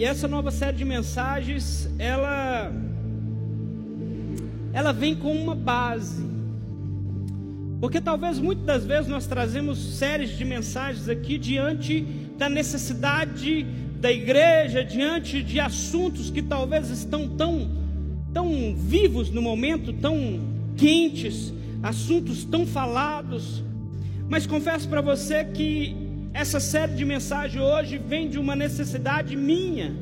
E essa nova série de mensagens, ela ela vem com uma base. Porque talvez muitas das vezes nós trazemos séries de mensagens aqui diante da necessidade da igreja, diante de assuntos que talvez estão tão tão vivos no momento, tão quentes, assuntos tão falados. Mas confesso para você que essa série de mensagens hoje vem de uma necessidade minha,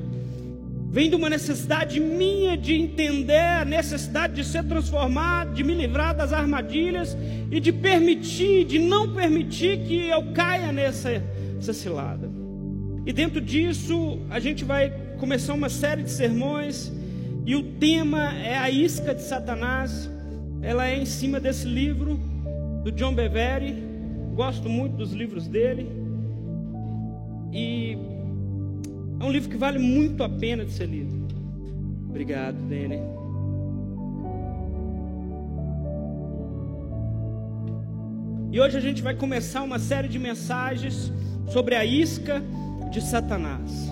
vem de uma necessidade minha de entender a necessidade de ser transformado, de me livrar das armadilhas e de permitir, de não permitir que eu caia nessa, nessa cilada. E dentro disso, a gente vai começar uma série de sermões, e o tema é a isca de Satanás. Ela é em cima desse livro do John Bevere. Gosto muito dos livros dele. E é um livro que vale muito a pena de ser lido. Obrigado, Dene. E hoje a gente vai começar uma série de mensagens sobre a isca de Satanás.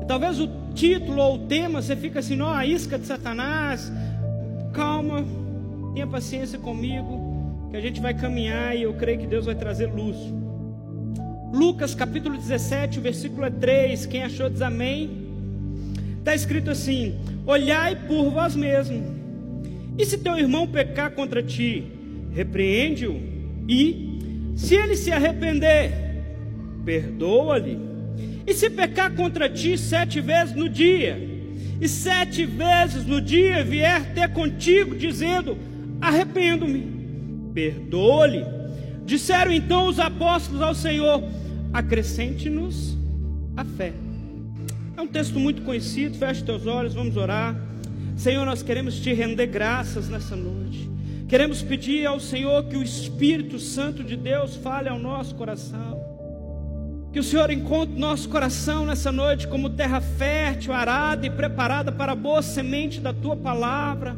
E talvez o título ou o tema você fica assim, não, a isca de Satanás. Calma, tenha paciência comigo, que a gente vai caminhar e eu creio que Deus vai trazer luz. Lucas capítulo 17, o versículo é 3. Quem achou diz amém. Está escrito assim: Olhai por vós mesmos. E se teu irmão pecar contra ti, repreende-o. E, se ele se arrepender, perdoa-lhe. E se pecar contra ti sete vezes no dia, e sete vezes no dia vier ter contigo, dizendo: Arrependo-me, perdoa-lhe. Disseram então os apóstolos ao Senhor: acrescente-nos a fé. É um texto muito conhecido, feche teus olhos, vamos orar. Senhor, nós queremos te render graças nessa noite. Queremos pedir ao Senhor que o Espírito Santo de Deus fale ao nosso coração. Que o Senhor encontre nosso coração nessa noite como terra fértil, arada e preparada para a boa semente da tua palavra.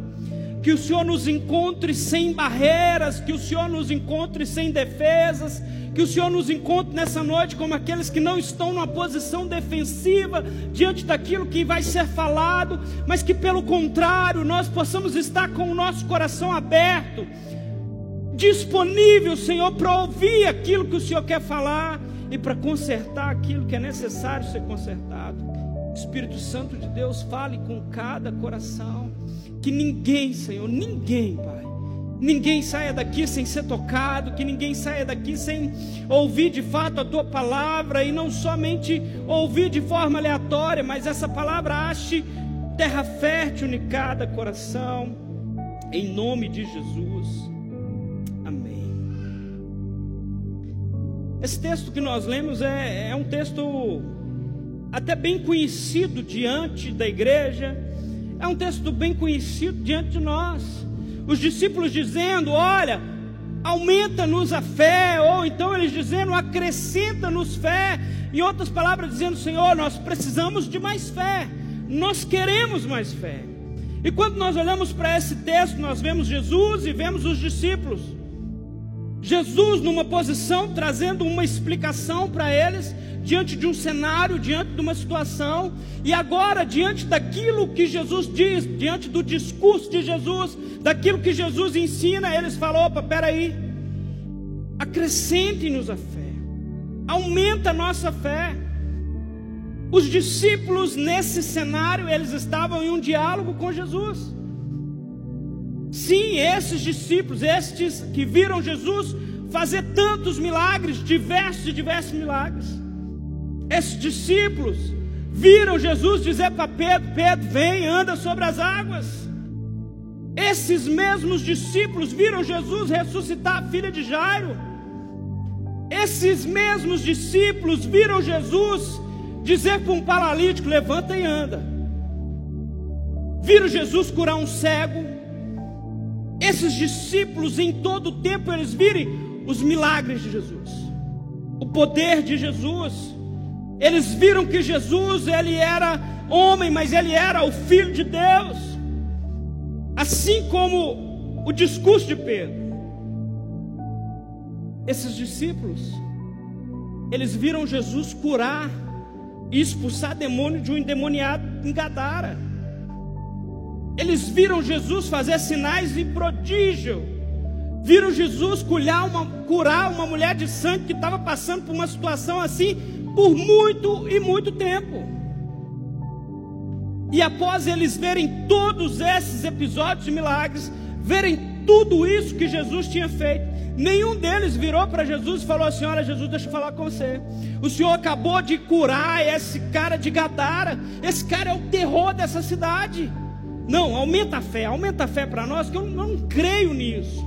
Que o Senhor nos encontre sem barreiras, que o Senhor nos encontre sem defesas, que o Senhor nos encontre nessa noite como aqueles que não estão numa posição defensiva diante daquilo que vai ser falado, mas que pelo contrário nós possamos estar com o nosso coração aberto, disponível, Senhor, para ouvir aquilo que o Senhor quer falar e para consertar aquilo que é necessário ser consertado. Espírito Santo de Deus, fale com cada coração, que ninguém, Senhor, ninguém, Pai ninguém saia daqui sem ser tocado, que ninguém saia daqui sem ouvir de fato a tua palavra e não somente ouvir de forma aleatória, mas essa palavra ache terra fértil em cada coração, em nome de Jesus. Amém. Esse texto que nós lemos é, é um texto até bem conhecido diante da igreja, é um texto bem conhecido diante de nós os discípulos dizendo: Olha, aumenta-nos a fé, ou então eles dizendo: acrescenta-nos fé. Em outras palavras, dizendo: Senhor, nós precisamos de mais fé, nós queremos mais fé. E quando nós olhamos para esse texto, nós vemos Jesus e vemos os discípulos. Jesus numa posição trazendo uma explicação para eles diante de um cenário, diante de uma situação, e agora diante daquilo que Jesus diz, diante do discurso de Jesus, daquilo que Jesus ensina, eles falam: opa, peraí, acrescente-nos a fé, aumenta a nossa fé. Os discípulos nesse cenário, eles estavam em um diálogo com Jesus. Sim, esses discípulos, estes que viram Jesus fazer tantos milagres, diversos e diversos milagres. Esses discípulos viram Jesus dizer para Pedro: Pedro, vem, anda sobre as águas. Esses mesmos discípulos viram Jesus ressuscitar a filha de Jairo. Esses mesmos discípulos viram Jesus dizer para um paralítico: levanta e anda. Viram Jesus curar um cego. Esses discípulos, em todo o tempo, eles virem os milagres de Jesus, o poder de Jesus. Eles viram que Jesus, ele era homem, mas ele era o filho de Deus. Assim como o discurso de Pedro. Esses discípulos, eles viram Jesus curar e expulsar demônio de um endemoniado em Gadara. Eles viram Jesus fazer sinais e prodígio. Viram Jesus curar uma, curar uma mulher de sangue que estava passando por uma situação assim por muito e muito tempo. E após eles verem todos esses episódios de milagres, verem tudo isso que Jesus tinha feito, nenhum deles virou para Jesus e falou assim: Olha, Jesus, deixa eu falar com você. O Senhor acabou de curar esse cara de Gadara. Esse cara é o terror dessa cidade. Não, aumenta a fé, aumenta a fé para nós, que eu não creio nisso.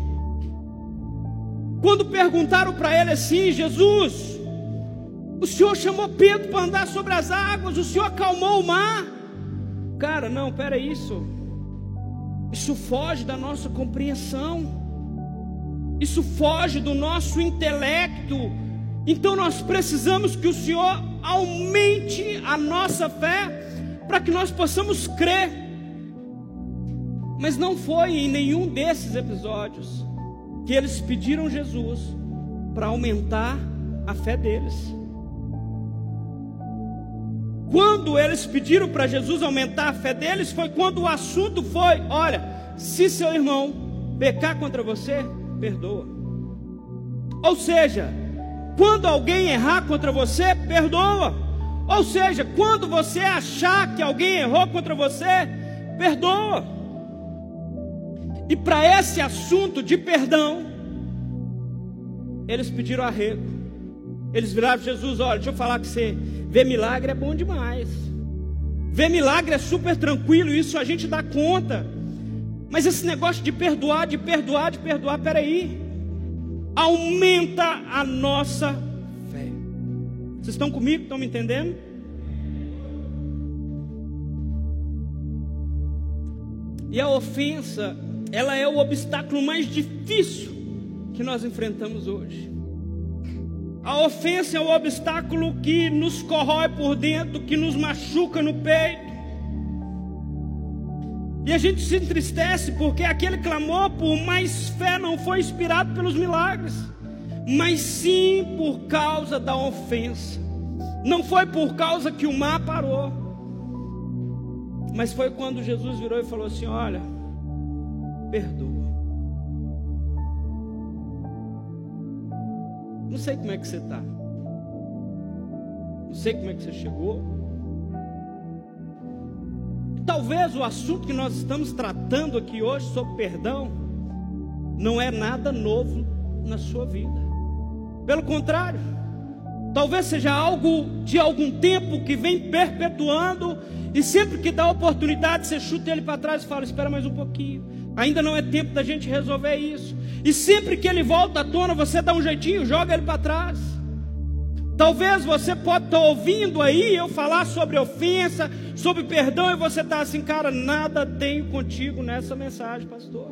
Quando perguntaram para ele assim, Jesus, o Senhor chamou Pedro para andar sobre as águas, o Senhor acalmou o mar. Cara, não, pera isso. Isso foge da nossa compreensão. Isso foge do nosso intelecto. Então nós precisamos que o Senhor aumente a nossa fé para que nós possamos crer. Mas não foi em nenhum desses episódios que eles pediram Jesus para aumentar a fé deles. Quando eles pediram para Jesus aumentar a fé deles, foi quando o assunto foi: olha, se seu irmão pecar contra você, perdoa. Ou seja, quando alguém errar contra você, perdoa. Ou seja, quando você achar que alguém errou contra você, perdoa. E para esse assunto de perdão, eles pediram arrego. Eles viraram Jesus: olha, deixa eu falar com você. Ver milagre é bom demais. Ver milagre é super tranquilo, isso a gente dá conta. Mas esse negócio de perdoar, de perdoar, de perdoar, peraí. Aumenta a nossa fé. Vocês estão comigo? Estão me entendendo? E a ofensa ela é o obstáculo mais difícil que nós enfrentamos hoje. A ofensa é o obstáculo que nos corrói por dentro, que nos machuca no peito. E a gente se entristece porque aquele clamor por mais fé não foi inspirado pelos milagres, mas sim por causa da ofensa. Não foi por causa que o mar parou, mas foi quando Jesus virou e falou assim: Olha, perdoa. Não sei como é que você está. Não sei como é que você chegou. Talvez o assunto que nós estamos tratando aqui hoje sobre perdão não é nada novo na sua vida. Pelo contrário, talvez seja algo de algum tempo que vem perpetuando e sempre que dá oportunidade você chuta ele para trás e fala: "Espera mais um pouquinho". Ainda não é tempo da gente resolver isso. E sempre que ele volta à tona, você dá um jeitinho, joga ele para trás. Talvez você pode estar tá ouvindo aí eu falar sobre ofensa, sobre perdão, e você está assim, cara, nada tenho contigo nessa mensagem, pastor.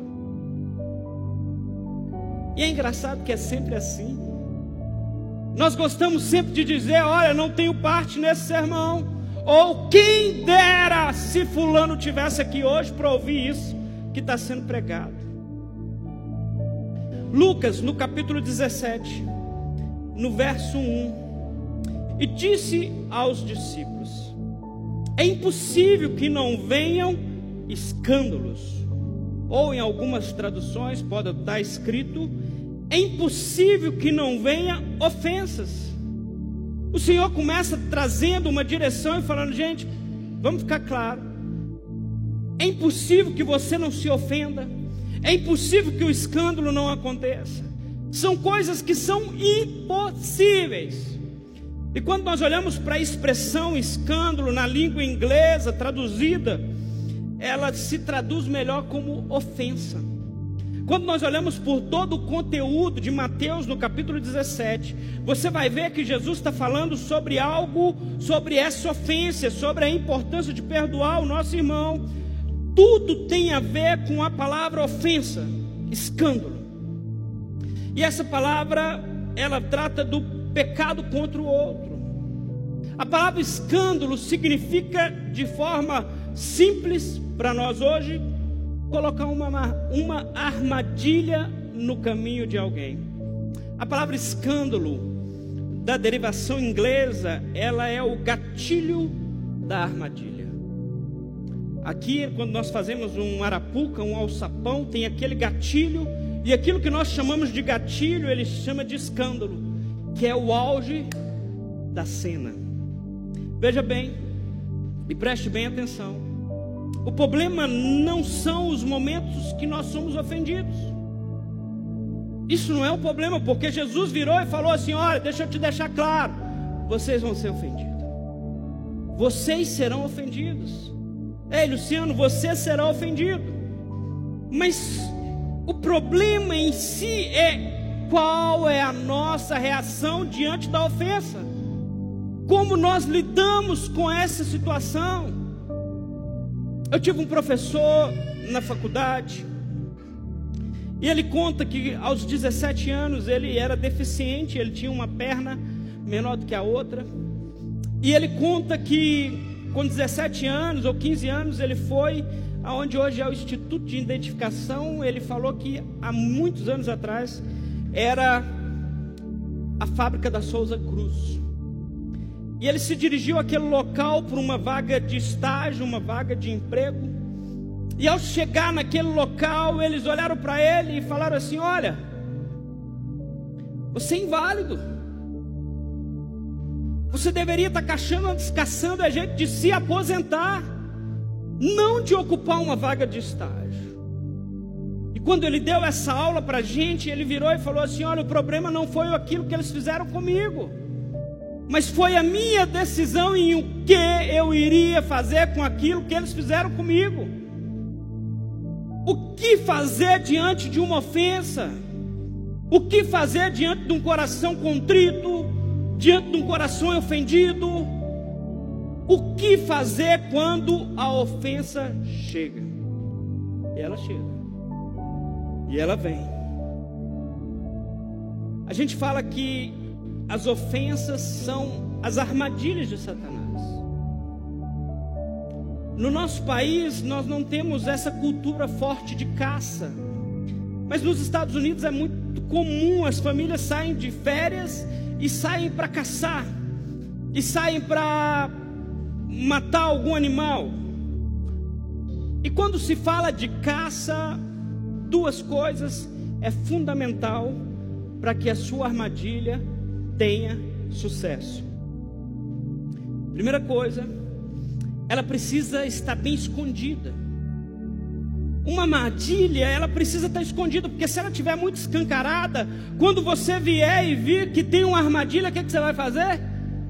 E é engraçado que é sempre assim. Nós gostamos sempre de dizer, olha, não tenho parte nesse sermão. Ou quem dera se fulano tivesse aqui hoje para ouvir isso que está sendo pregado. Lucas, no capítulo 17, no verso 1, e disse aos discípulos: É impossível que não venham escândalos, ou em algumas traduções pode estar escrito: É impossível que não venha ofensas. O Senhor começa trazendo uma direção e falando: Gente, vamos ficar claro é impossível que você não se ofenda. É impossível que o escândalo não aconteça. São coisas que são impossíveis. E quando nós olhamos para a expressão escândalo na língua inglesa traduzida, ela se traduz melhor como ofensa. Quando nós olhamos por todo o conteúdo de Mateus no capítulo 17, você vai ver que Jesus está falando sobre algo, sobre essa ofensa, sobre a importância de perdoar o nosso irmão, tudo tem a ver com a palavra ofensa, escândalo. E essa palavra, ela trata do pecado contra o outro. A palavra escândalo significa, de forma simples para nós hoje, colocar uma, uma armadilha no caminho de alguém. A palavra escândalo da derivação inglesa, ela é o gatilho da armadilha. Aqui, quando nós fazemos um arapuca, um alçapão, tem aquele gatilho, e aquilo que nós chamamos de gatilho, ele chama de escândalo, que é o auge da cena. Veja bem, e preste bem atenção. O problema não são os momentos que nós somos ofendidos. Isso não é um problema, porque Jesus virou e falou assim: Olha, deixa eu te deixar claro, vocês vão ser ofendidos. Vocês serão ofendidos. Ei, Luciano, você será ofendido. Mas o problema em si é qual é a nossa reação diante da ofensa. Como nós lidamos com essa situação? Eu tive um professor na faculdade e ele conta que aos 17 anos ele era deficiente, ele tinha uma perna menor do que a outra. E ele conta que com 17 anos ou 15 anos ele foi aonde hoje é o Instituto de Identificação, ele falou que há muitos anos atrás era a fábrica da Souza Cruz. E ele se dirigiu àquele local por uma vaga de estágio, uma vaga de emprego. E ao chegar naquele local, eles olharam para ele e falaram assim: Olha, você é inválido. Você deveria estar caçando, a gente de se aposentar, não de ocupar uma vaga de estágio. E quando ele deu essa aula para a gente, ele virou e falou assim: Olha, o problema não foi aquilo que eles fizeram comigo mas foi a minha decisão em o que eu iria fazer com aquilo que eles fizeram comigo. O que fazer diante de uma ofensa? O que fazer diante de um coração contrito, diante de um coração ofendido? O que fazer quando a ofensa chega? E ela chega. E ela vem. A gente fala que as ofensas são as armadilhas de Satanás. No nosso país, nós não temos essa cultura forte de caça. Mas nos Estados Unidos é muito comum as famílias saem de férias e saem para caçar, e saem para matar algum animal. E quando se fala de caça, duas coisas é fundamental para que a sua armadilha tenha sucesso. Primeira coisa, ela precisa estar bem escondida. Uma armadilha, ela precisa estar escondida, porque se ela estiver muito escancarada, quando você vier e vir que tem uma armadilha, o que, é que você vai fazer?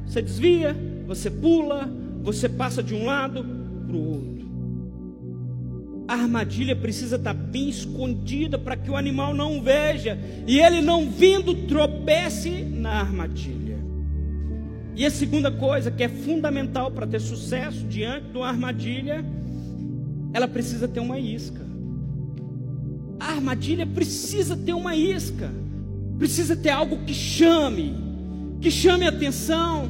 Você desvia, você pula, você passa de um lado para o outro. A armadilha precisa estar bem escondida para que o animal não veja e ele não vindo tropece na armadilha. E a segunda coisa que é fundamental para ter sucesso diante de uma armadilha, ela precisa ter uma isca. A armadilha precisa ter uma isca, precisa ter algo que chame, que chame atenção,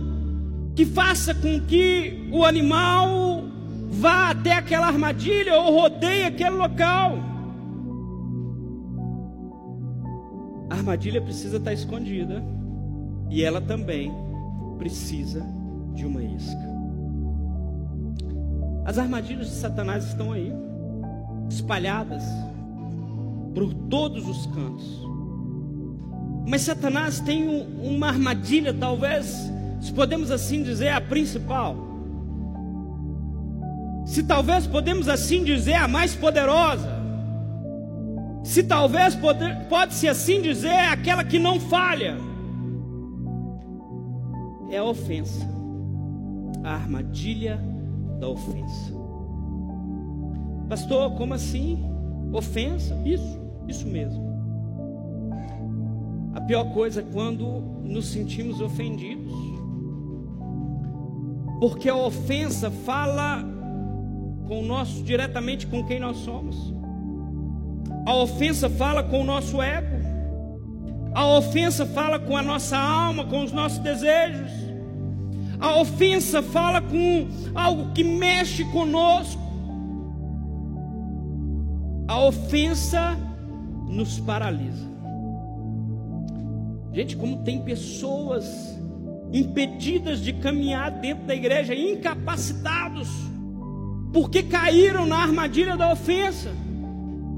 que faça com que o animal vá até aquela armadilha ou rodeie aquele local. A armadilha precisa estar escondida e ela também precisa de uma isca. As armadilhas de Satanás estão aí, espalhadas por todos os cantos. Mas Satanás tem uma armadilha, talvez, se podemos assim dizer, a principal se talvez podemos assim dizer, a mais poderosa, se talvez pode-se assim dizer, aquela que não falha, é a ofensa, a armadilha da ofensa. Pastor, como assim? Ofensa? Isso, isso mesmo. A pior coisa é quando nos sentimos ofendidos, porque a ofensa fala com o nosso diretamente com quem nós somos. A ofensa fala com o nosso ego. A ofensa fala com a nossa alma, com os nossos desejos. A ofensa fala com algo que mexe conosco. A ofensa nos paralisa. Gente, como tem pessoas impedidas de caminhar dentro da igreja, incapacitados, porque caíram na armadilha da ofensa.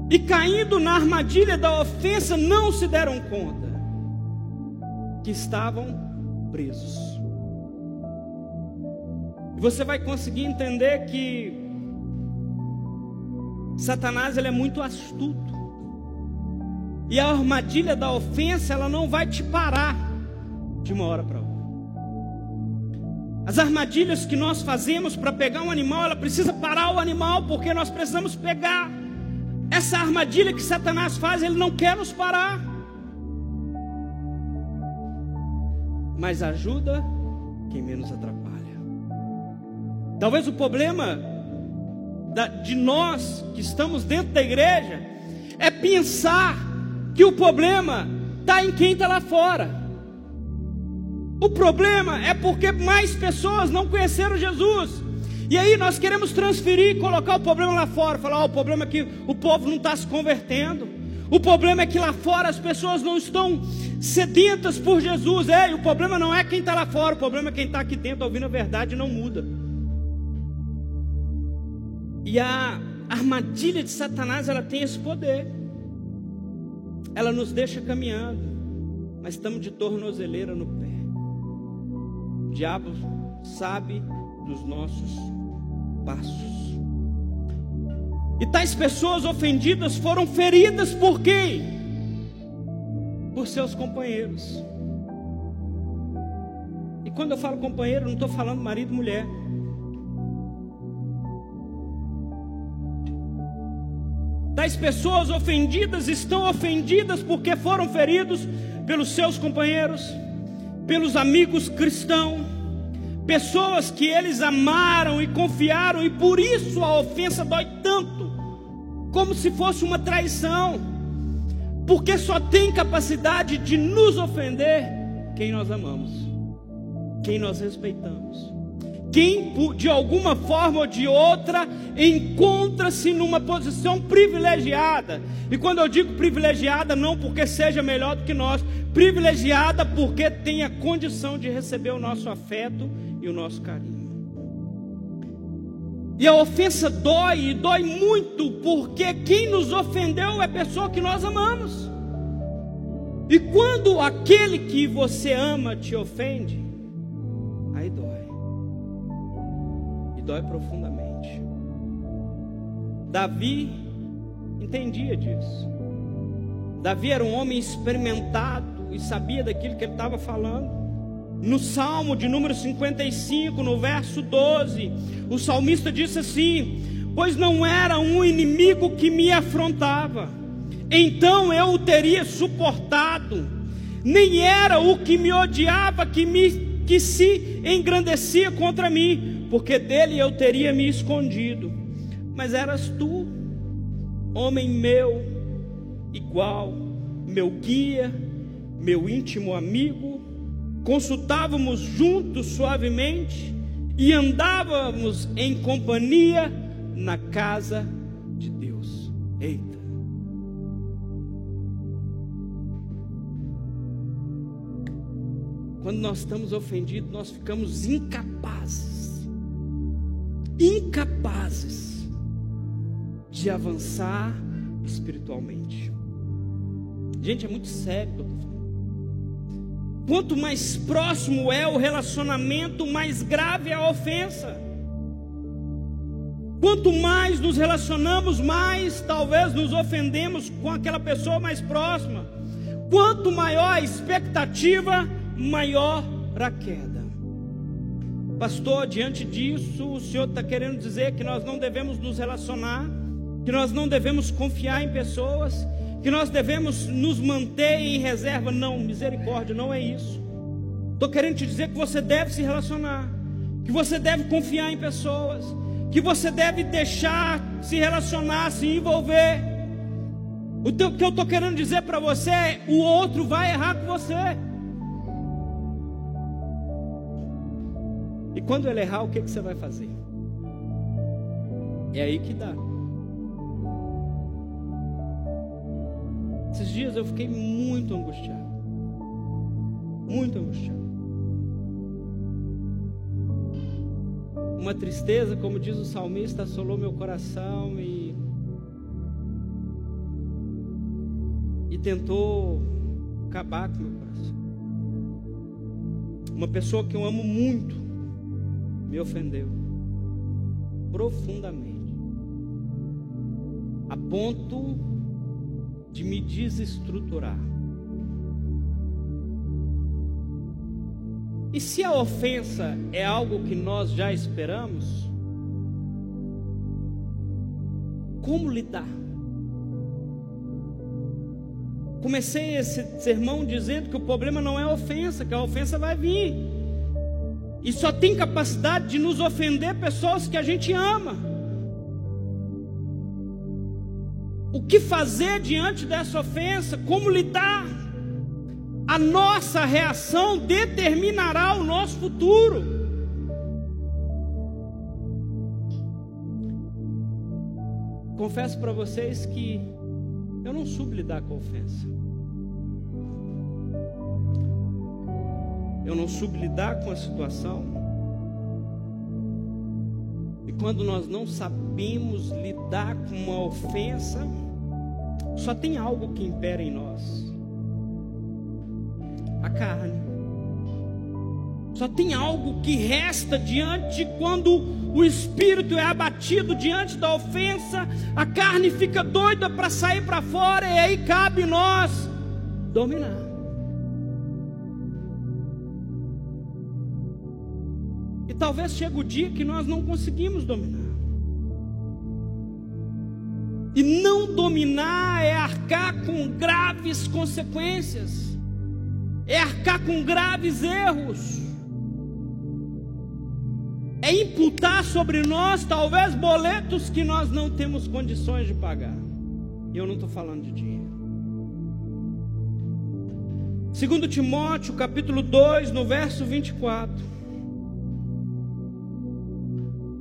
E caindo na armadilha da ofensa, não se deram conta que estavam presos. Você vai conseguir entender que Satanás ele é muito astuto. E a armadilha da ofensa, ela não vai te parar de uma hora para outra. As armadilhas que nós fazemos para pegar um animal, ela precisa parar o animal, porque nós precisamos pegar. Essa armadilha que Satanás faz, ele não quer nos parar. Mas ajuda quem menos atrapalha. Talvez o problema de nós que estamos dentro da igreja é pensar que o problema está em quem está lá fora. O problema é porque mais pessoas não conheceram Jesus. E aí nós queremos transferir colocar o problema lá fora. Falar, oh, o problema é que o povo não está se convertendo. O problema é que lá fora as pessoas não estão sedentas por Jesus. É, o problema não é quem está lá fora, o problema é quem está aqui dentro ouvindo a verdade não muda. E a armadilha de Satanás, ela tem esse poder ela nos deixa caminhando, mas estamos de tornozeleira no pé. O diabo sabe dos nossos passos. E tais pessoas ofendidas foram feridas por quem? Por seus companheiros. E quando eu falo companheiro, não estou falando marido e mulher. Tais pessoas ofendidas estão ofendidas porque foram feridos pelos seus companheiros, pelos amigos cristãos, pessoas que eles amaram e confiaram, e por isso a ofensa dói tanto, como se fosse uma traição, porque só tem capacidade de nos ofender quem nós amamos, quem nós respeitamos quem de alguma forma ou de outra encontra-se numa posição privilegiada. E quando eu digo privilegiada, não porque seja melhor do que nós, privilegiada porque tem a condição de receber o nosso afeto e o nosso carinho. E a ofensa dói, e dói muito, porque quem nos ofendeu é a pessoa que nós amamos. E quando aquele que você ama te ofende, aí dói dói profundamente. Davi entendia disso. Davi era um homem experimentado e sabia daquilo que ele estava falando. No Salmo de número 55, no verso 12, o salmista disse assim: Pois não era um inimigo que me afrontava, então eu o teria suportado, nem era o que me odiava que, me, que se engrandecia contra mim, porque dele eu teria me escondido. Mas eras tu, homem meu, igual, meu guia, meu íntimo amigo. Consultávamos juntos suavemente e andávamos em companhia na casa de Deus. Eita. Quando nós estamos ofendidos, nós ficamos incapazes incapazes de avançar espiritualmente. Gente, é muito sério o que eu estou falando. Quanto mais próximo é o relacionamento, mais grave é a ofensa. Quanto mais nos relacionamos, mais talvez nos ofendemos com aquela pessoa mais próxima. Quanto maior a expectativa, maior a queda. Pastor, diante disso, o Senhor está querendo dizer que nós não devemos nos relacionar, que nós não devemos confiar em pessoas, que nós devemos nos manter em reserva. Não, misericórdia, não é isso. Estou querendo te dizer que você deve se relacionar, que você deve confiar em pessoas, que você deve deixar se relacionar, se envolver. O que eu estou querendo dizer para você é: o outro vai errar com você. Quando ele errar, o que, que você vai fazer? É aí que dá. Esses dias eu fiquei muito angustiado. Muito angustiado. uma tristeza, como diz o salmista, assolou meu coração e e tentou acabar com meu coração. Uma pessoa que eu amo muito me ofendeu profundamente, a ponto de me desestruturar. E se a ofensa é algo que nós já esperamos, como lidar? Comecei esse sermão dizendo que o problema não é a ofensa, que a ofensa vai vir. E só tem capacidade de nos ofender pessoas que a gente ama. O que fazer diante dessa ofensa? Como lidar? A nossa reação determinará o nosso futuro. Confesso para vocês que eu não soube lidar com a ofensa. Eu não soube lidar com a situação. E quando nós não sabemos lidar com uma ofensa, só tem algo que impera em nós: a carne. Só tem algo que resta diante quando o espírito é abatido diante da ofensa, a carne fica doida para sair para fora, e aí cabe nós dominar. Talvez chegue o dia que nós não conseguimos dominar. E não dominar é arcar com graves consequências, é arcar com graves erros é imputar sobre nós talvez boletos que nós não temos condições de pagar. E eu não estou falando de dinheiro. Segundo Timóteo, capítulo 2, no verso 24.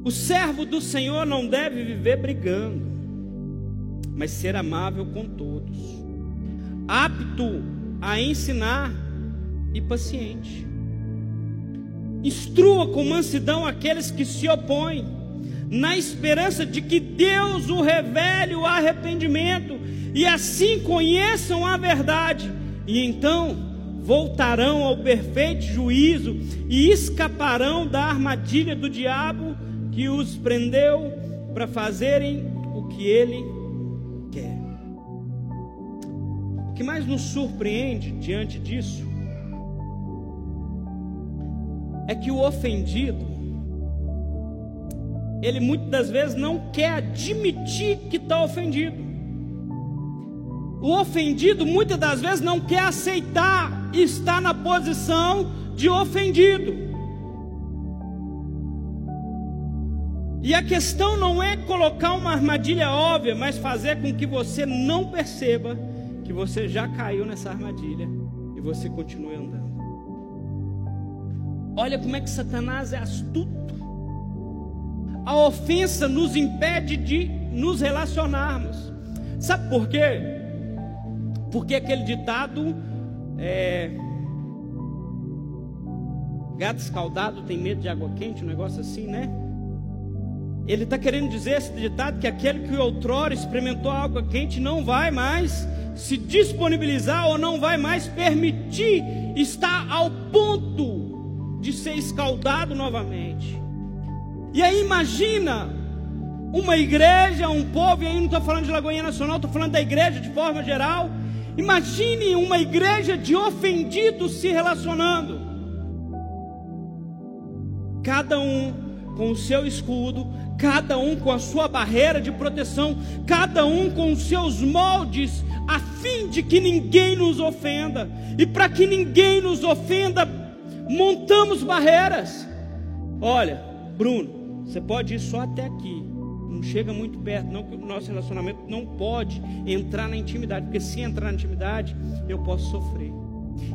O servo do Senhor não deve viver brigando, mas ser amável com todos, apto a ensinar e paciente. Instrua com mansidão aqueles que se opõem, na esperança de que Deus o revele o arrependimento e assim conheçam a verdade, e então voltarão ao perfeito juízo e escaparão da armadilha do diabo que os prendeu para fazerem o que ele quer. O que mais nos surpreende diante disso é que o ofendido, ele muitas das vezes não quer admitir que está ofendido. O ofendido muitas das vezes não quer aceitar estar na posição de ofendido. E a questão não é colocar uma armadilha óbvia, mas fazer com que você não perceba que você já caiu nessa armadilha e você continue andando. Olha como é que Satanás é astuto. A ofensa nos impede de nos relacionarmos. Sabe por quê? Porque aquele ditado é, gato escaldado tem medo de água quente, um negócio assim, né? Ele está querendo dizer esse ditado que aquele que outrora experimentou água quente não vai mais se disponibilizar ou não vai mais permitir estar ao ponto de ser escaldado novamente. E aí imagina uma igreja, um povo, e aí não estou falando de Lagoinha Nacional, estou falando da igreja de forma geral. Imagine uma igreja de ofendidos se relacionando. Cada um com o seu escudo, cada um com a sua barreira de proteção, cada um com os seus moldes, a fim de que ninguém nos ofenda. E para que ninguém nos ofenda, montamos barreiras. Olha, Bruno, você pode ir só até aqui. Não chega muito perto, não, que o nosso relacionamento não pode entrar na intimidade, porque se entrar na intimidade, eu posso sofrer.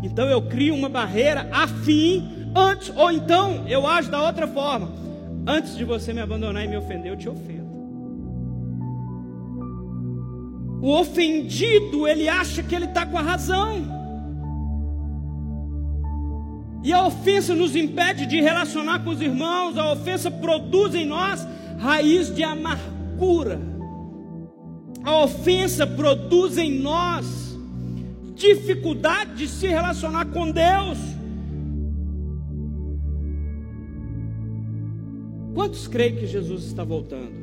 Então eu crio uma barreira afim antes, ou então eu ajo da outra forma. Antes de você me abandonar e me ofender, eu te ofendo. O ofendido, ele acha que ele está com a razão. E a ofensa nos impede de relacionar com os irmãos, a ofensa produz em nós raiz de amargura. A ofensa produz em nós dificuldade de se relacionar com Deus. Quantos creem que Jesus está voltando?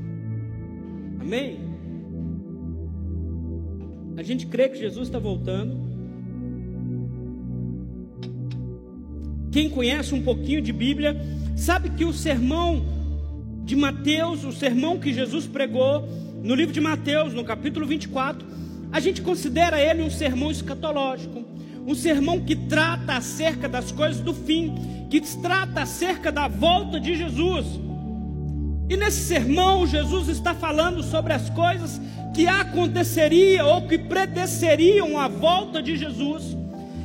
Amém? A gente crê que Jesus está voltando. Quem conhece um pouquinho de Bíblia, sabe que o sermão de Mateus, o sermão que Jesus pregou no livro de Mateus, no capítulo 24, a gente considera ele um sermão escatológico, um sermão que trata acerca das coisas do fim, que trata acerca da volta de Jesus. E nesse sermão, Jesus está falando sobre as coisas que aconteceriam ou que predeceriam a volta de Jesus.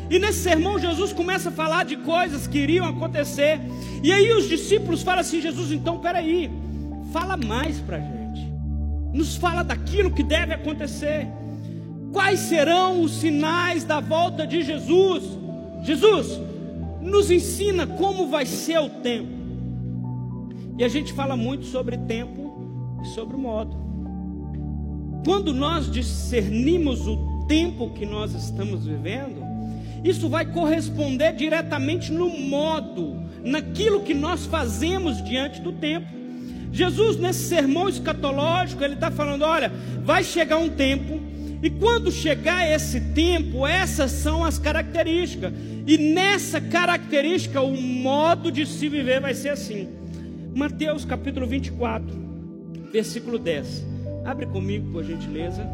E nesse sermão, Jesus começa a falar de coisas que iriam acontecer. E aí os discípulos falam assim: Jesus, então peraí, fala mais para a gente, nos fala daquilo que deve acontecer. Quais serão os sinais da volta de Jesus? Jesus, nos ensina como vai ser o tempo. E a gente fala muito sobre tempo e sobre o modo. Quando nós discernimos o tempo que nós estamos vivendo, isso vai corresponder diretamente no modo, naquilo que nós fazemos diante do tempo. Jesus, nesse sermão escatológico, ele está falando: olha, vai chegar um tempo, e quando chegar esse tempo, essas são as características, e nessa característica, o modo de se viver vai ser assim. Mateus capítulo 24, versículo 10. Abre comigo, por gentileza.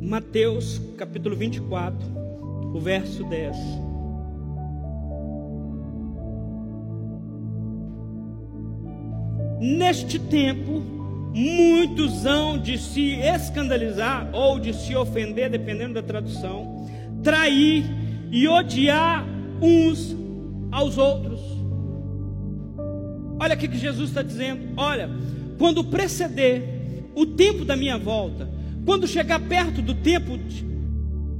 Mateus capítulo 24, o verso 10. Neste tempo, muitos hão de se escandalizar ou de se ofender, dependendo da tradução, trair e odiar uns aos outros. Olha o que Jesus está dizendo: olha, quando preceder o tempo da minha volta, quando chegar perto do tempo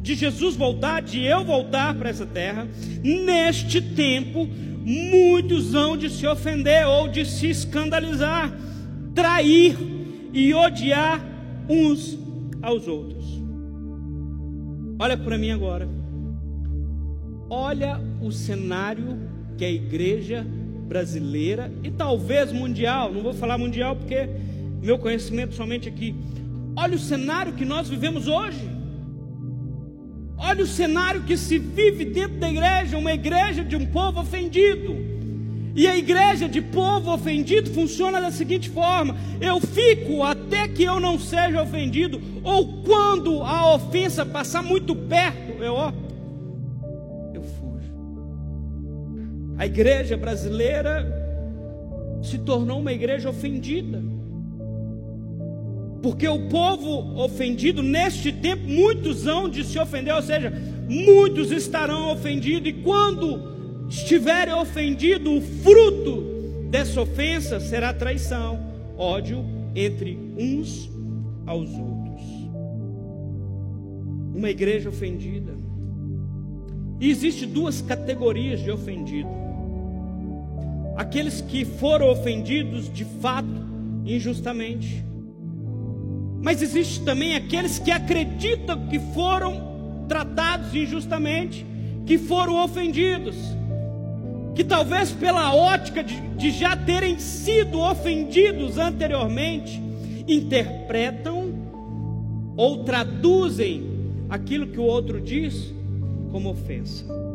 de, Jesus voltar, de eu voltar para essa terra, neste tempo, muitos hão de se ofender ou de se escandalizar, trair e odiar uns aos outros. Olha para mim agora. Olha o cenário que a igreja brasileira e talvez mundial, não vou falar mundial porque meu conhecimento somente aqui Olha o cenário que nós vivemos hoje. Olha o cenário que se vive dentro da igreja, uma igreja de um povo ofendido. E a igreja de povo ofendido funciona da seguinte forma: eu fico até que eu não seja ofendido, ou quando a ofensa passar muito perto, eu ó, A igreja brasileira se tornou uma igreja ofendida. Porque o povo ofendido, neste tempo, muitos hão de se ofender, ou seja, muitos estarão ofendidos, e quando estiverem ofendidos, o fruto dessa ofensa será traição, ódio entre uns aos outros. Uma igreja ofendida. E existe duas categorias de ofendido. Aqueles que foram ofendidos de fato, injustamente mas existe também aqueles que acreditam que foram tratados injustamente, que foram ofendidos, que talvez pela ótica de, de já terem sido ofendidos anteriormente, interpretam ou traduzem aquilo que o outro diz como ofensa.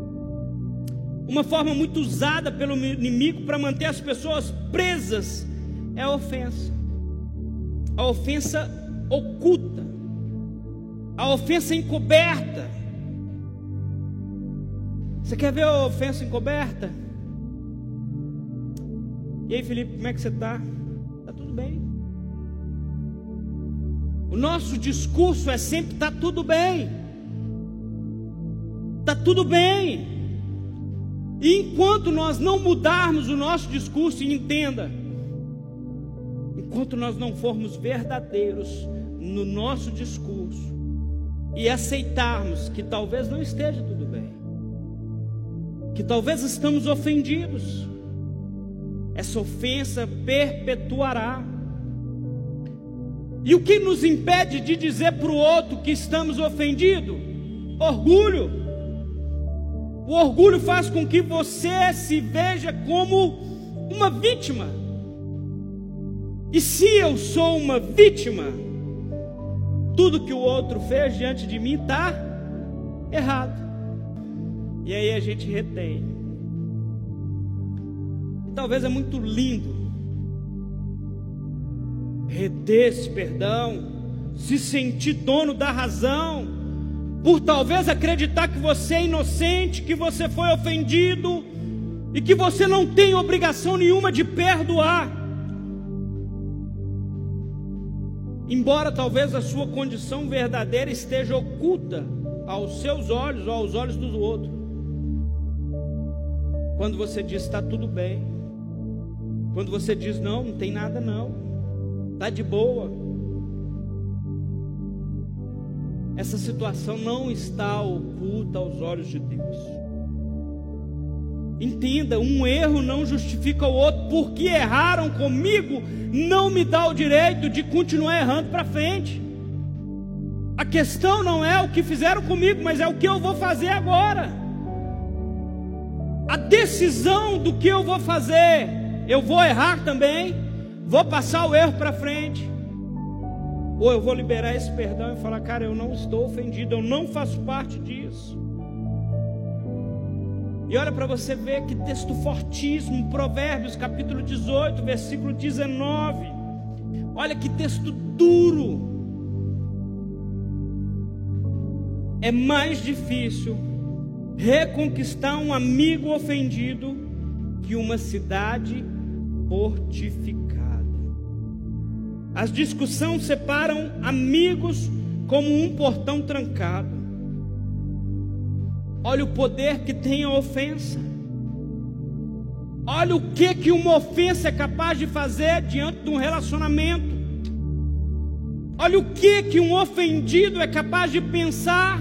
Uma forma muito usada pelo inimigo para manter as pessoas presas é a ofensa. A ofensa oculta, a ofensa encoberta. Você quer ver a ofensa encoberta? E aí, Felipe, como é que você está? Está tudo bem. O nosso discurso é sempre: está tudo bem. Está tudo bem. E enquanto nós não mudarmos o nosso discurso, e entenda, enquanto nós não formos verdadeiros no nosso discurso, e aceitarmos que talvez não esteja tudo bem, que talvez estamos ofendidos, essa ofensa perpetuará. E o que nos impede de dizer para o outro que estamos ofendidos? Orgulho. O orgulho faz com que você se veja como uma vítima. E se eu sou uma vítima, tudo que o outro fez diante de mim está errado. E aí a gente retém. Talvez é muito lindo reter esse perdão, se sentir dono da razão, por talvez acreditar que você é inocente, que você foi ofendido e que você não tem obrigação nenhuma de perdoar. Embora talvez a sua condição verdadeira esteja oculta aos seus olhos ou aos olhos dos outros. Quando você diz está tudo bem, quando você diz não, não tem nada não, está de boa. Essa situação não está oculta aos olhos de Deus. Entenda, um erro não justifica o outro, porque erraram comigo, não me dá o direito de continuar errando para frente. A questão não é o que fizeram comigo, mas é o que eu vou fazer agora. A decisão do que eu vou fazer, eu vou errar também, vou passar o erro para frente, ou eu vou liberar esse perdão e falar, cara, eu não estou ofendido, eu não faço parte disso. E olha para você ver que texto fortíssimo, Provérbios capítulo 18, versículo 19. Olha que texto duro. É mais difícil reconquistar um amigo ofendido que uma cidade fortificada. As discussões separam amigos como um portão trancado. Olha o poder que tem a ofensa. Olha o que que uma ofensa é capaz de fazer diante de um relacionamento. Olha o que que um ofendido é capaz de pensar.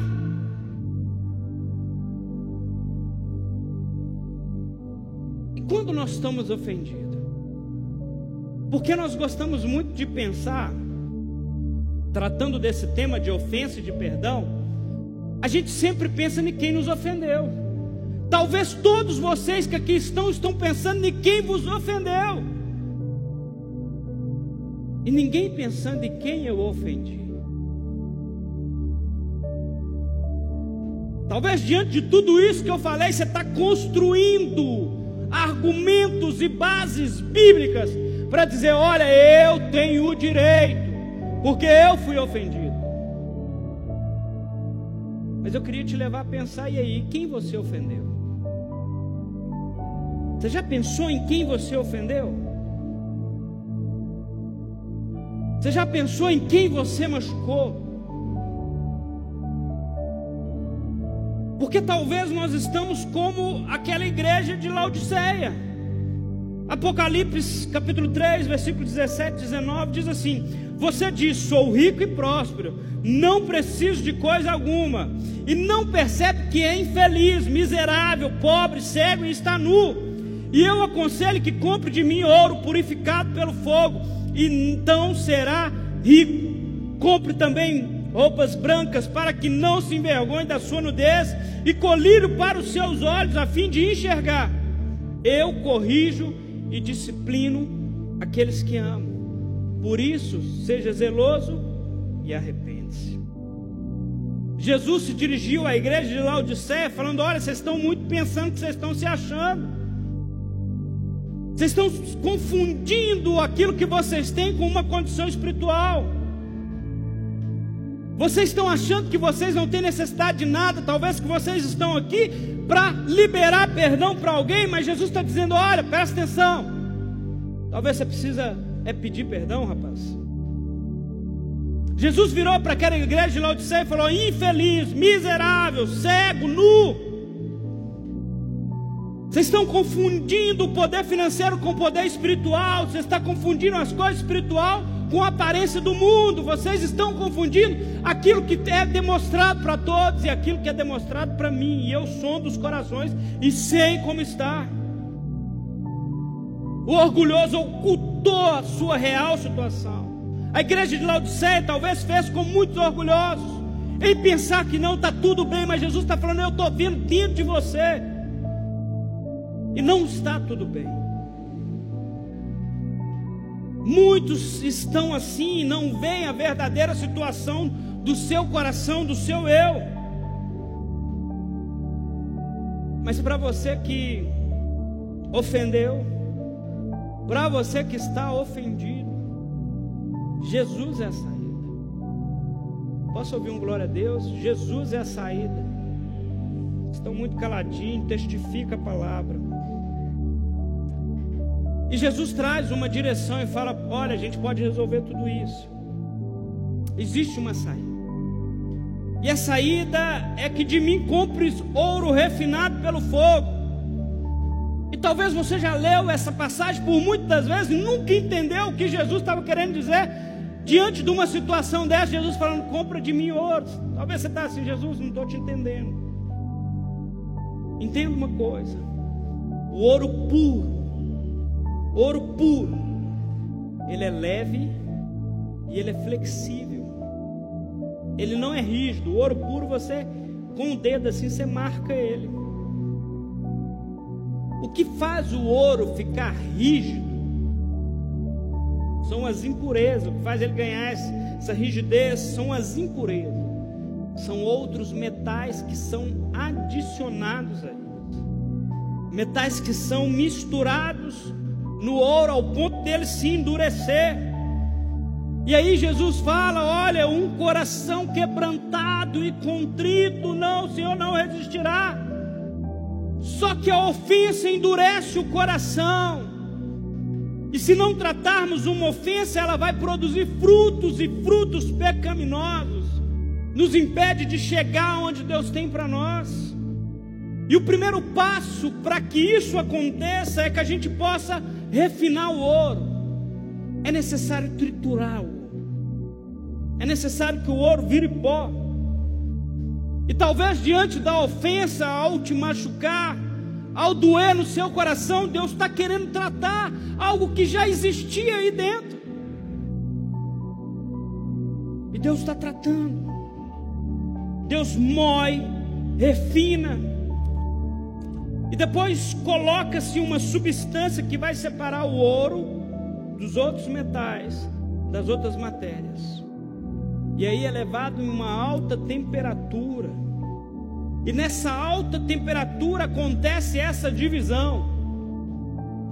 E quando nós estamos ofendidos? Porque nós gostamos muito de pensar, tratando desse tema de ofensa e de perdão, a gente sempre pensa em quem nos ofendeu. Talvez todos vocês que aqui estão estão pensando em quem vos ofendeu. E ninguém pensando em quem eu ofendi. Talvez diante de tudo isso que eu falei, você está construindo argumentos e bases bíblicas para dizer: olha, eu tenho o direito, porque eu fui ofendido. Mas eu queria te levar a pensar, e aí, quem você ofendeu? Você já pensou em quem você ofendeu? Você já pensou em quem você machucou? Porque talvez nós estamos como aquela igreja de Laodiceia. Apocalipse capítulo 3, versículo 17 e 19 diz assim: Você diz, sou rico e próspero, não preciso de coisa alguma, e não percebe que é infeliz, miserável, pobre, cego e está nu. E eu aconselho que compre de mim ouro purificado pelo fogo, e então será rico. Compre também roupas brancas para que não se envergonhe da sua nudez, e colírio para os seus olhos, a fim de enxergar. Eu corrijo e disciplino aqueles que amo. Por isso, seja zeloso e arrepende-se. Jesus se dirigiu à igreja de Laodiceia falando: Olha, vocês estão muito pensando que vocês estão se achando. Vocês estão confundindo aquilo que vocês têm com uma condição espiritual. Vocês estão achando que vocês não têm necessidade de nada, talvez que vocês estão aqui para liberar perdão para alguém, mas Jesus está dizendo: olha, presta atenção. Talvez você precisa é pedir perdão, rapaz. Jesus virou para aquela igreja de Laodiceia e falou: infeliz, miserável, cego, nu. Vocês estão confundindo o poder financeiro com o poder espiritual. Você está confundindo as coisas espiritual com a aparência do mundo. Vocês estão confundindo aquilo que é demonstrado para todos e aquilo que é demonstrado para mim. E eu sou dos corações e sei como está. O orgulhoso ocultou a sua real situação. A igreja de Laodiceia talvez fez com muitos orgulhosos, em pensar que não está tudo bem, mas Jesus está falando: Eu estou vendo dentro de você, e não está tudo bem. Muitos estão assim e não veem a verdadeira situação do seu coração, do seu eu. Mas para você que ofendeu, para você que está ofendido, Jesus é a saída. Posso ouvir um glória a Deus? Jesus é a saída. Estão muito caladinhos, testifica a palavra. E Jesus traz uma direção e fala: olha, a gente pode resolver tudo isso. Existe uma saída. E a saída é que de mim compres ouro refinado pelo fogo. E talvez você já leu essa passagem por muitas vezes e nunca entendeu o que Jesus estava querendo dizer diante de uma situação dessa. Jesus falando: compra de mim ouro. Talvez você está assim, Jesus, não estou te entendendo. Entenda uma coisa: o ouro puro Ouro puro, ele é leve e ele é flexível. Ele não é rígido. O ouro puro você com o dedo assim você marca ele. O que faz o ouro ficar rígido são as impurezas. O que faz ele ganhar essa rigidez são as impurezas. São outros metais que são adicionados a eles. Metais que são misturados no ouro ao ponto dele se endurecer. E aí Jesus fala: olha, um coração quebrantado e contrito, não, o Senhor não resistirá. Só que a ofensa endurece o coração. E se não tratarmos uma ofensa, ela vai produzir frutos e frutos pecaminosos. Nos impede de chegar onde Deus tem para nós. E o primeiro passo para que isso aconteça é que a gente possa refinar o ouro, é necessário triturar o ouro. É necessário que o ouro vire pó. E talvez diante da ofensa, ao te machucar, ao doer no seu coração, Deus está querendo tratar algo que já existia aí dentro. E Deus está tratando. Deus mói, refina, e depois coloca-se uma substância que vai separar o ouro dos outros metais, das outras matérias. E aí é levado em uma alta temperatura. E nessa alta temperatura acontece essa divisão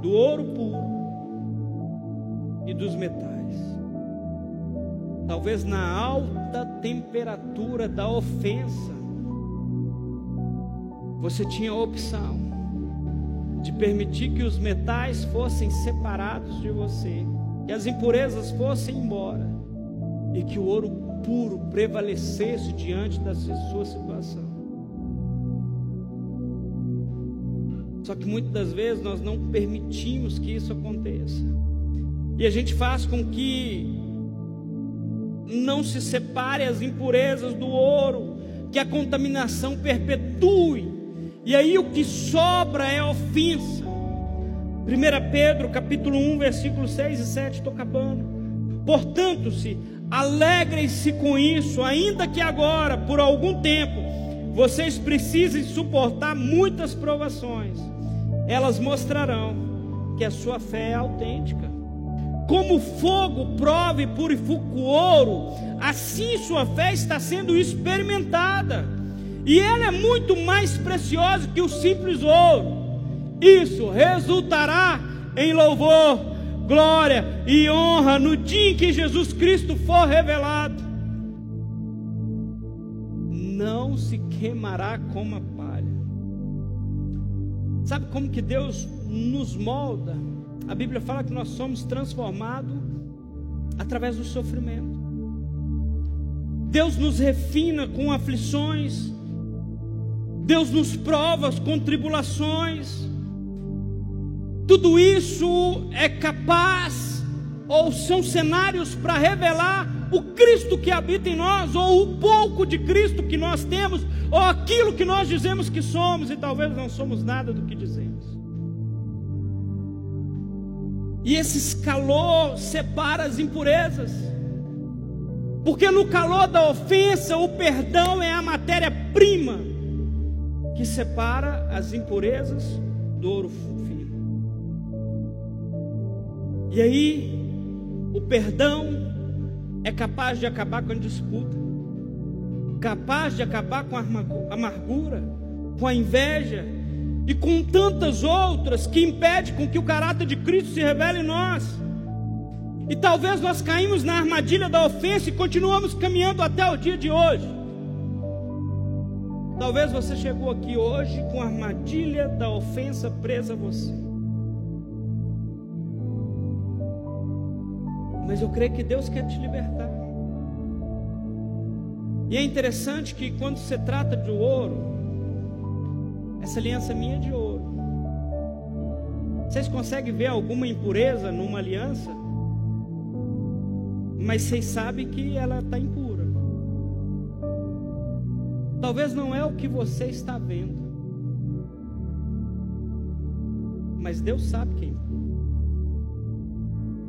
do ouro puro e dos metais. Talvez na alta temperatura da ofensa, você tinha a opção de permitir que os metais fossem separados de você, que as impurezas fossem embora e que o ouro puro prevalecesse diante da sua situação. Só que muitas das vezes nós não permitimos que isso aconteça. E a gente faz com que não se separe as impurezas do ouro, que a contaminação perpetue e aí o que sobra é ofensa. 1 Pedro capítulo 1, versículo 6 e 7, estou acabando. Portanto, se alegrem-se com isso, ainda que agora, por algum tempo, vocês precisem suportar muitas provações. Elas mostrarão que a sua fé é autêntica. Como fogo prova e purifica o ouro, assim sua fé está sendo experimentada e ela é muito mais preciosa que o simples ouro. Isso resultará em louvor, glória e honra no dia em que Jesus Cristo for revelado. Não se queimará como a palha. Sabe como que Deus nos molda? A Bíblia fala que nós somos transformados através do sofrimento. Deus nos refina com aflições, Deus nos prova com tribulações. Tudo isso é capaz ou são cenários para revelar o Cristo que habita em nós, ou o pouco de Cristo que nós temos, ou aquilo que nós dizemos que somos e talvez não somos nada do que dizemos. E esse calor separa as impurezas. Porque no calor da ofensa, o perdão é a matéria-prima que separa as impurezas do ouro fino. E aí, o perdão é capaz de acabar com a disputa, capaz de acabar com a amargura, com a inveja e com tantas outras que impedem com que o caráter de Cristo se revele em nós. E talvez nós caímos na armadilha da ofensa e continuamos caminhando até o dia de hoje. Talvez você chegou aqui hoje com a armadilha da ofensa presa a você. Mas eu creio que Deus quer te libertar. E é interessante que quando se trata de ouro, essa aliança minha é de ouro. Vocês conseguem ver alguma impureza numa aliança? mas vocês sabem que ela está impura. Talvez não é o que você está vendo, mas Deus sabe quem é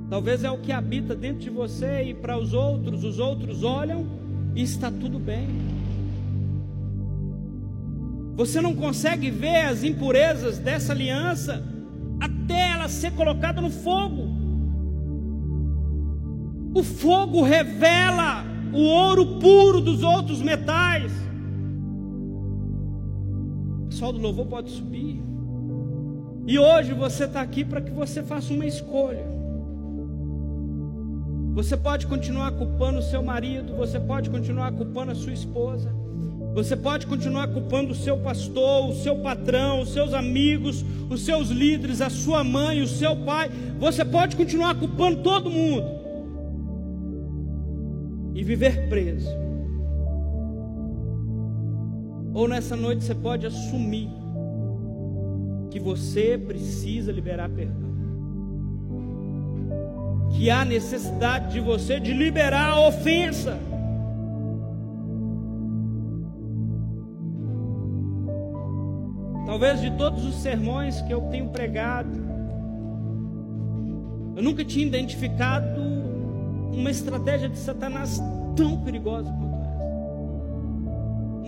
Talvez é o que habita dentro de você e para os outros, os outros olham e está tudo bem. Você não consegue ver as impurezas dessa aliança até ela ser colocada no fogo. O fogo revela o ouro puro dos outros metais. Pessoal do louvor pode subir. E hoje você está aqui para que você faça uma escolha. Você pode continuar culpando o seu marido, você pode continuar culpando a sua esposa, você pode continuar culpando o seu pastor, o seu patrão, os seus amigos, os seus líderes, a sua mãe, o seu pai. Você pode continuar culpando todo mundo e viver preso. Ou nessa noite você pode assumir que você precisa liberar perdão. Que há necessidade de você de liberar a ofensa. Talvez de todos os sermões que eu tenho pregado, eu nunca tinha identificado uma estratégia de Satanás tão perigosa.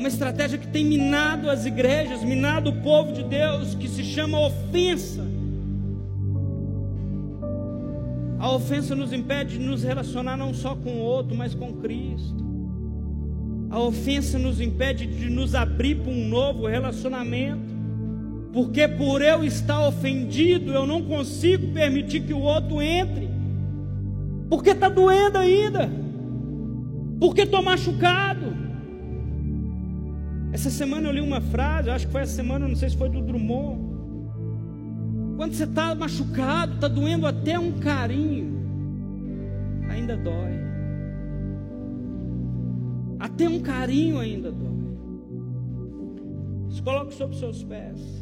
Uma estratégia que tem minado as igrejas, minado o povo de Deus, que se chama ofensa. A ofensa nos impede de nos relacionar não só com o outro, mas com Cristo. A ofensa nos impede de nos abrir para um novo relacionamento. Porque por eu estar ofendido, eu não consigo permitir que o outro entre. Porque está doendo ainda. Porque estou machucado. Essa semana eu li uma frase, acho que foi essa semana, não sei se foi do Drummond. Quando você está machucado, está doendo até um carinho, ainda dói. Até um carinho ainda dói. Se coloque sobre seus pés.